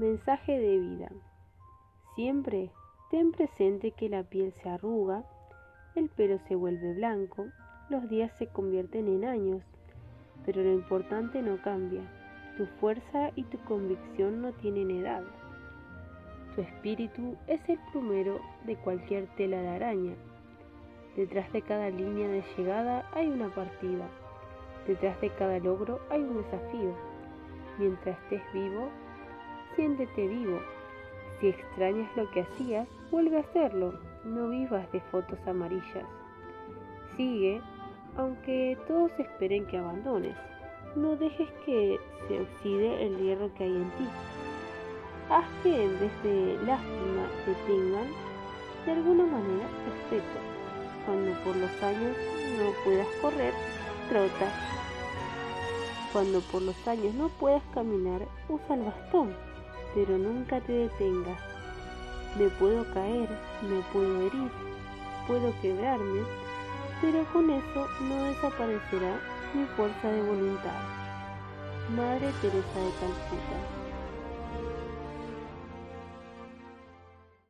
Mensaje de vida. Siempre ten presente que la piel se arruga, el pelo se vuelve blanco, los días se convierten en años, pero lo importante no cambia. Tu fuerza y tu convicción no tienen edad. Tu espíritu es el plumero de cualquier tela de araña. Detrás de cada línea de llegada hay una partida. Detrás de cada logro hay un desafío. Mientras estés vivo, siéntete vivo. Si extrañas lo que hacías, vuelve a hacerlo. No vivas de fotos amarillas. Sigue, aunque todos esperen que abandones. No dejes que se oxide el hierro que hay en ti. Haz que en vez de lástima te tengan de alguna manera respeto. Cuando por los años no puedas correr, trota. Cuando por los años no puedas caminar, usa el bastón, pero nunca te detengas. Me puedo caer, me puedo herir, puedo quebrarme, pero con eso no desaparecerá mi fuerza de voluntad. Madre Teresa de Calcuta